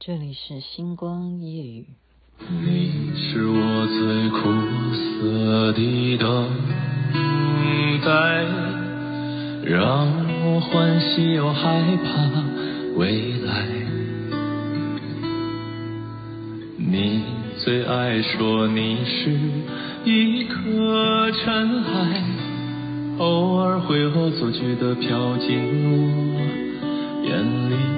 这里是星光夜雨。你是我最苦涩的等待，让我欢喜又害怕未来。你最爱说你是一颗尘埃，偶尔会恶作剧的飘进我眼里。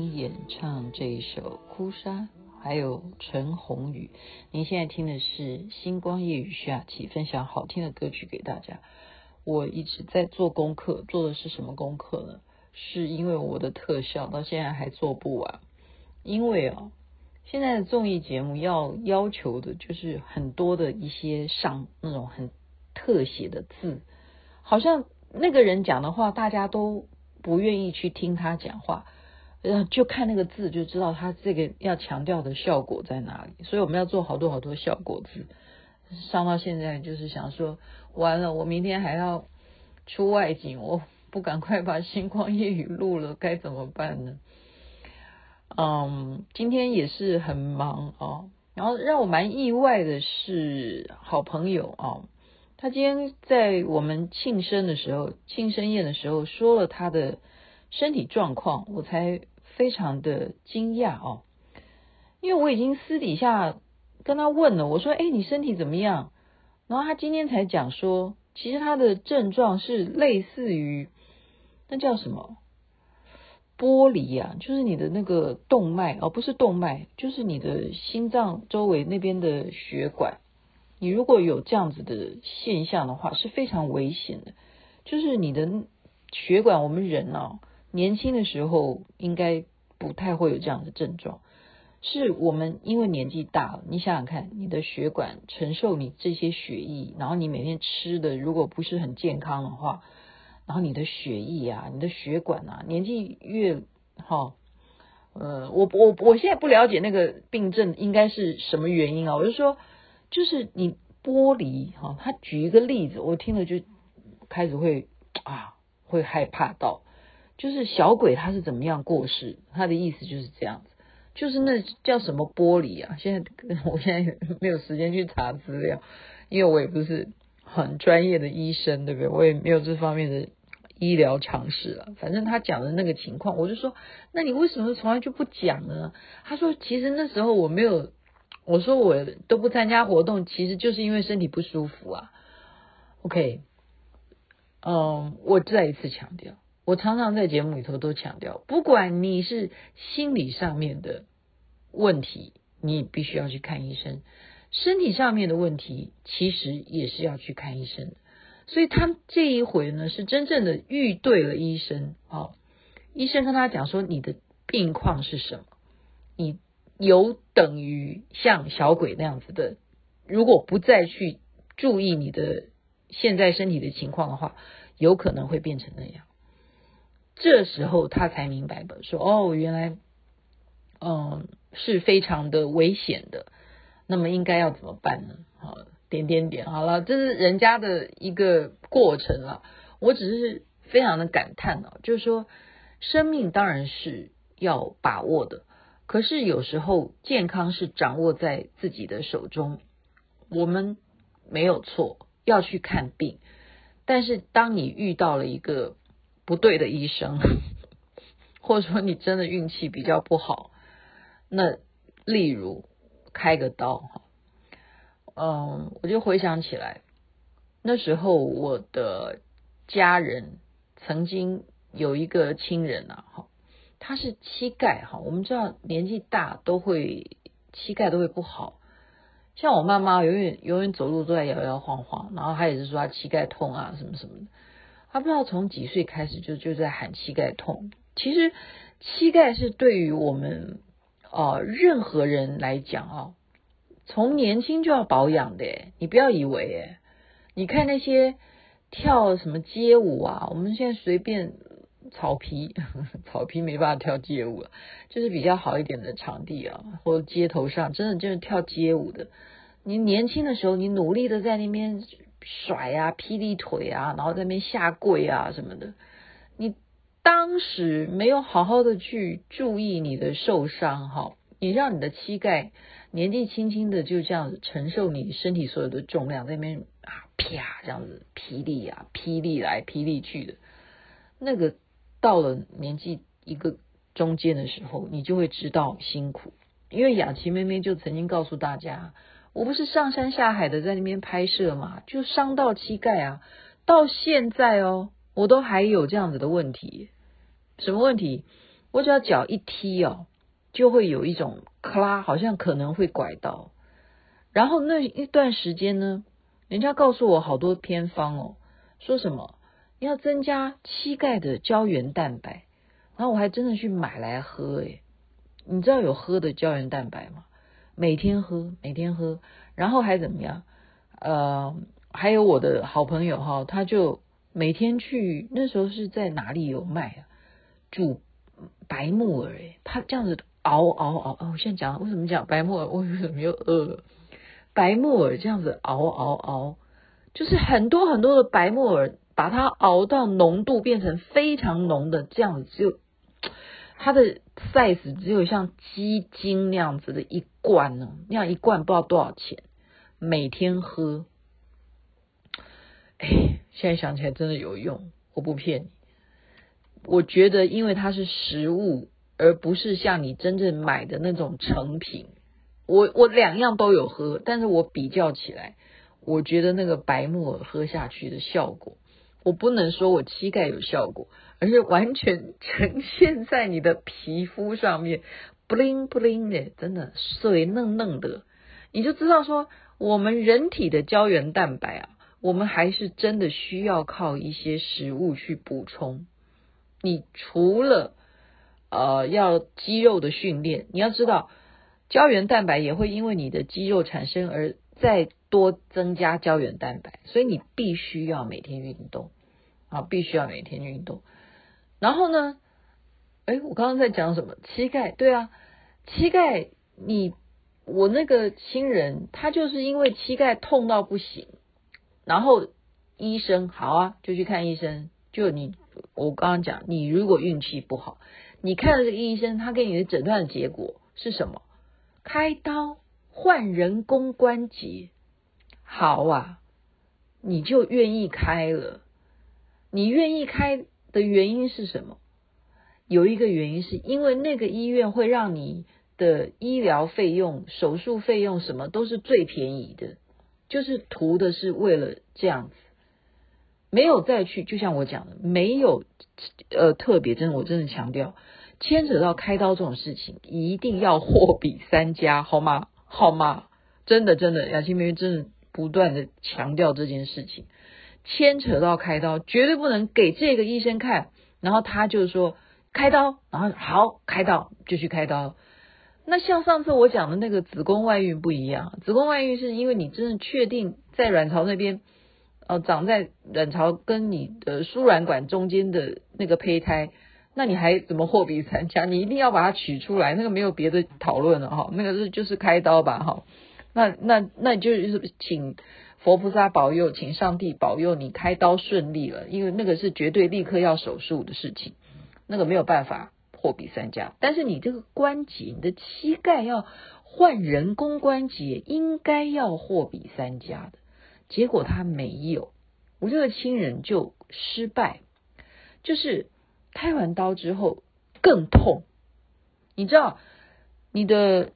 演唱这一首《哭砂》，还有陈鸿宇。您现在听的是星光夜雨徐雅琪分享好听的歌曲给大家。我一直在做功课，做的是什么功课呢？是因为我的特效到现在还做不完。因为啊，现在的综艺节目要要求的就是很多的一些上那种很特写的字，好像那个人讲的话，大家都不愿意去听他讲话。呃，就看那个字就知道他这个要强调的效果在哪里，所以我们要做好多好多效果字。上到现在就是想说，完了，我明天还要出外景，我不赶快把星光夜语录了，该怎么办呢？嗯，今天也是很忙哦。然后让我蛮意外的是，好朋友啊，他今天在我们庆生的时候，庆生宴的时候说了他的身体状况，我才。非常的惊讶哦，因为我已经私底下跟他问了，我说：“哎，你身体怎么样？”然后他今天才讲说，其实他的症状是类似于那叫什么剥离啊，就是你的那个动脉哦，不是动脉，就是你的心脏周围那边的血管，你如果有这样子的现象的话，是非常危险的。就是你的血管，我们人啊。年轻的时候应该不太会有这样的症状，是我们因为年纪大了。你想想看，你的血管承受你这些血液，然后你每天吃的如果不是很健康的话，然后你的血液啊，你的血管啊，年纪越好，呃，我我我现在不了解那个病症应该是什么原因啊？我就说，就是你剥离哈，他举一个例子，我听了就开始会啊，会害怕到。就是小鬼他是怎么样过世？他的意思就是这样子，就是那叫什么玻璃啊？现在我现在没有时间去查资料，因为我也不是很专业的医生，对不对？我也没有这方面的医疗常识了。反正他讲的那个情况，我就说，那你为什么从来就不讲呢？他说，其实那时候我没有，我说我都不参加活动，其实就是因为身体不舒服啊。OK，嗯，我再一次强调。我常常在节目里头都强调，不管你是心理上面的问题，你必须要去看医生；身体上面的问题，其实也是要去看医生。所以他这一回呢，是真正的遇对了医生。哦，医生跟他讲说，你的病况是什么？你有等于像小鬼那样子的，如果不再去注意你的现在身体的情况的话，有可能会变成那样。这时候他才明白吧，说哦，原来，嗯，是非常的危险的。那么应该要怎么办呢？好，点点点，好了，这是人家的一个过程了。我只是非常的感叹啊，就是说，生命当然是要把握的，可是有时候健康是掌握在自己的手中。我们没有错，要去看病，但是当你遇到了一个不对的医生，或者说你真的运气比较不好，那例如开个刀哈，嗯，我就回想起来，那时候我的家人曾经有一个亲人啊，哈，他是膝盖哈，我们知道年纪大都会膝盖都会不好。像我妈妈永远永远走路都在摇摇晃晃，然后她也是说她膝盖痛啊什么什么的，他不知道从几岁开始就就在喊膝盖痛。其实膝盖是对于我们呃任何人来讲哦，从年轻就要保养的。你不要以为诶，你看那些跳什么街舞啊，我们现在随便草皮 草皮没办法跳街舞了，就是比较好一点的场地啊，或街头上真的就是跳街舞的。你年轻的时候，你努力的在那边甩啊、霹雳腿啊，然后在那边下跪啊什么的。你当时没有好好的去注意你的受伤哈，你让你的膝盖年纪轻轻的就这样子承受你身体所有的重量，在那边啊啪这样子霹雳啊霹雳来霹雳去的。那个到了年纪一个中间的时候，你就会知道辛苦，因为雅琪妹妹就曾经告诉大家。我不是上山下海的在那边拍摄嘛，就伤到膝盖啊！到现在哦，我都还有这样子的问题。什么问题？我只要脚一踢哦，就会有一种咔啦，好像可能会拐到。然后那一段时间呢，人家告诉我好多偏方哦，说什么要增加膝盖的胶原蛋白，然后我还真的去买来喝诶。你知道有喝的胶原蛋白吗？每天喝，每天喝，然后还怎么样？呃，还有我的好朋友哈，他就每天去，那时候是在哪里有卖啊？煮白木耳诶，他这样子熬熬熬，哦，我现在讲为什么讲白木耳？我为什么又饿了？白木耳这样子熬熬熬，就是很多很多的白木耳，把它熬到浓度变成非常浓的这样子就。它的 size 只有像鸡精那样子的一罐呢，那样一罐不知道多少钱，每天喝，哎，现在想起来真的有用，我不骗你。我觉得因为它是食物，而不是像你真正买的那种成品，我我两样都有喝，但是我比较起来，我觉得那个白木耳喝下去的效果，我不能说我膝盖有效果。而是完全 呈现在你的皮肤上面，bling bling 的，真的水嫩嫩的，你就知道说，我们人体的胶原蛋白啊，我们还是真的需要靠一些食物去补充。你除了呃要肌肉的训练，你要知道胶原蛋白也会因为你的肌肉产生而再多增加胶原蛋白，所以你必须要每天运动啊，必须要每天运动。然后呢？哎，我刚刚在讲什么？膝盖，对啊，膝盖，你我那个亲人，他就是因为膝盖痛到不行，然后医生好啊，就去看医生。就你，我刚刚讲，你如果运气不好，你看了这个医生，他给你的诊断的结果是什么？开刀换人工关节。好啊，你就愿意开了，你愿意开。的原因是什么？有一个原因是因为那个医院会让你的医疗费用、手术费用什么都是最便宜的，就是图的是为了这样子，没有再去。就像我讲的，没有呃特别，真的我真的强调，牵扯到开刀这种事情，一定要货比三家，好吗？好吗？真的真的，雅琪妹妹真的不断的强调这件事情。牵扯到开刀，绝对不能给这个医生看，然后他就说开刀，然后好开刀就去开刀。那像上次我讲的那个子宫外孕不一样，子宫外孕是因为你真的确定在卵巢那边，呃，长在卵巢跟你的输卵管中间的那个胚胎，那你还怎么货比三家？你一定要把它取出来，那个没有别的讨论了哈，那个是就是开刀吧哈。那那那就是请。佛菩萨保佑，请上帝保佑你开刀顺利了，因为那个是绝对立刻要手术的事情，那个没有办法货比三家。但是你这个关节，你的膝盖要换人工关节，应该要货比三家的。结果他没有，我这个亲人就失败，就是开完刀之后更痛。你知道，你的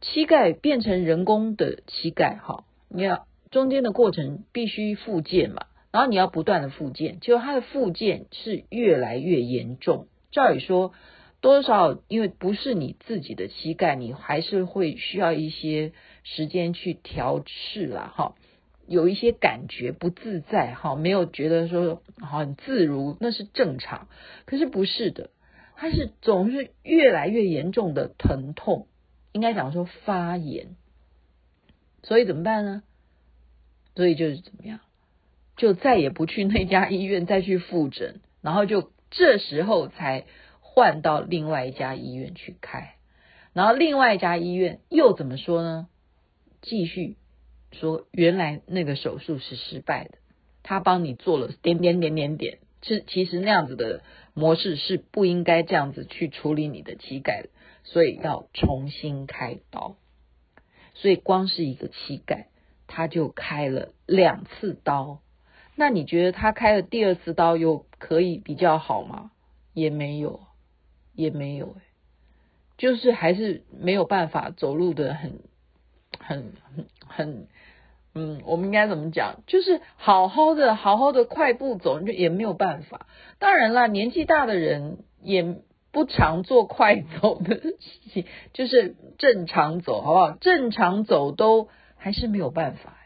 膝盖变成人工的膝盖，哈，你要中间的过程必须复健嘛，然后你要不断的复健，结果它的复健是越来越严重。照理说，多少因为不是你自己的膝盖，你还是会需要一些时间去调试啦，哈。有一些感觉不自在哈，没有觉得说很自如，那是正常。可是不是的，它是总是越来越严重的疼痛，应该讲说发炎。所以怎么办呢？所以就是怎么样，就再也不去那家医院再去复诊，然后就这时候才换到另外一家医院去开，然后另外一家医院又怎么说呢？继续。说原来那个手术是失败的，他帮你做了点点点点点，其其实那样子的模式是不应该这样子去处理你的膝盖的，所以要重新开刀。所以光是一个膝盖，他就开了两次刀。那你觉得他开了第二次刀又可以比较好吗？也没有，也没有，哎，就是还是没有办法走路的很。很很很，嗯，我们应该怎么讲？就是好好的好好的快步走，就也没有办法。当然啦，年纪大的人也不常做快走的事情，就是正常走，好不好？正常走都还是没有办法，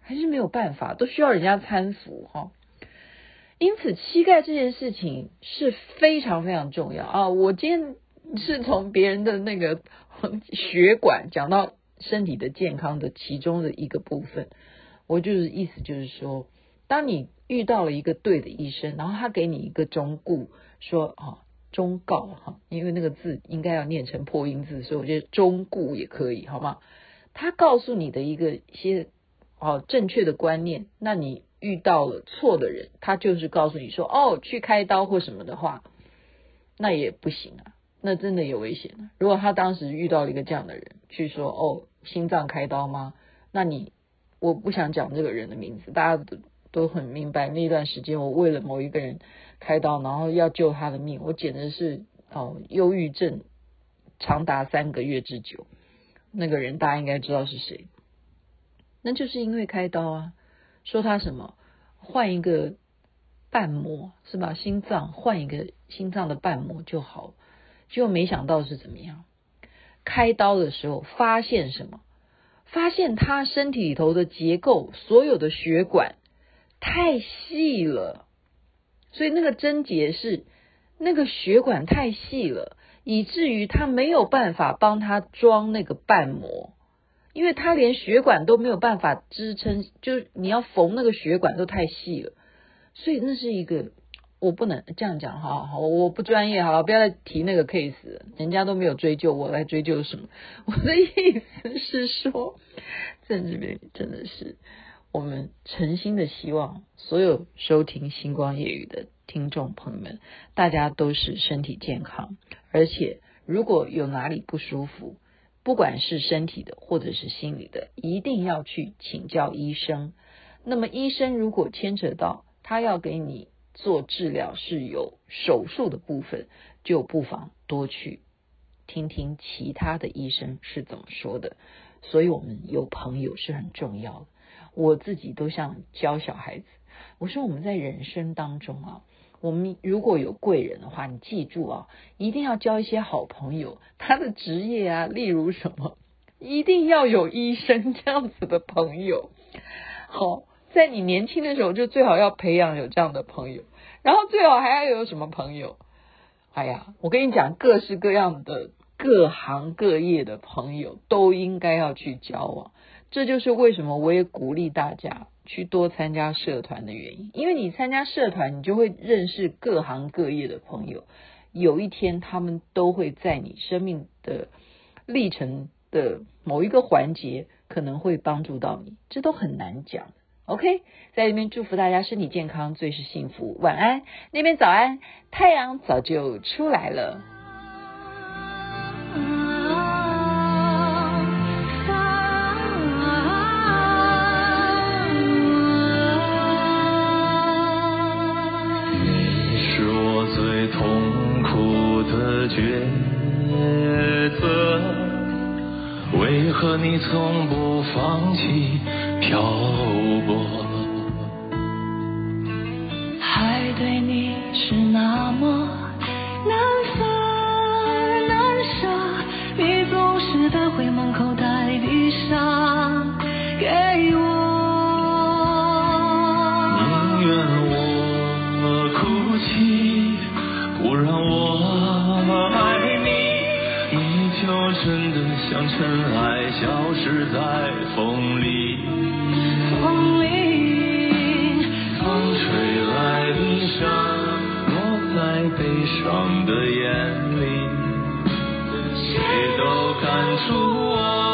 还是没有办法，都需要人家搀扶哈。因此，膝盖这件事情是非常非常重要啊！我今天是从别人的那个血管讲到。身体的健康的其中的一个部分，我就是意思就是说，当你遇到了一个对的医生，然后他给你一个忠告，说啊忠告哈，因为那个字应该要念成破音字，所以我觉得忠告也可以，好吗？他告诉你的一个一些哦正确的观念，那你遇到了错的人，他就是告诉你说哦去开刀或什么的话，那也不行啊，那真的有危险。如果他当时遇到了一个这样的人，去说哦。心脏开刀吗？那你我不想讲这个人的名字，大家都都很明白。那段时间，我为了某一个人开刀，然后要救他的命，我简直是哦，忧郁症长达三个月之久。那个人大家应该知道是谁，那就是因为开刀啊，说他什么换一个瓣膜是吧？心脏换一个心脏的瓣膜就好，结果没想到是怎么样？开刀的时候发现什么？发现他身体里头的结构，所有的血管太细了，所以那个症结是那个血管太细了，以至于他没有办法帮他装那个瓣膜，因为他连血管都没有办法支撑，就是你要缝那个血管都太细了，所以那是一个。我不能这样讲哈，好，我不专业，好，不要再提那个 case，人家都没有追究，我来追究什么？我的意思是说，在这边真的是我们诚心的希望，所有收听星光夜语的听众朋友们，大家都是身体健康，而且如果有哪里不舒服，不管是身体的或者是心理的，一定要去请教医生。那么医生如果牵扯到他要给你。做治疗是有手术的部分，就不妨多去听听其他的医生是怎么说的。所以，我们有朋友是很重要的。我自己都像教小孩子，我说我们在人生当中啊，我们如果有贵人的话，你记住啊，一定要交一些好朋友。他的职业啊，例如什么，一定要有医生这样子的朋友。好。在你年轻的时候，就最好要培养有这样的朋友，然后最好还要有什么朋友？哎呀，我跟你讲，各式各样的、各行各业的朋友都应该要去交往。这就是为什么我也鼓励大家去多参加社团的原因。因为你参加社团，你就会认识各行各业的朋友，有一天他们都会在你生命的历程的某一个环节，可能会帮助到你。这都很难讲。ok 在这边祝福大家身体健康最是幸福。晚安。那边早安。太阳早就出来了。你是我最痛苦的抉择为何你从不放弃漂泊。还对你悲伤的眼里谁都看出我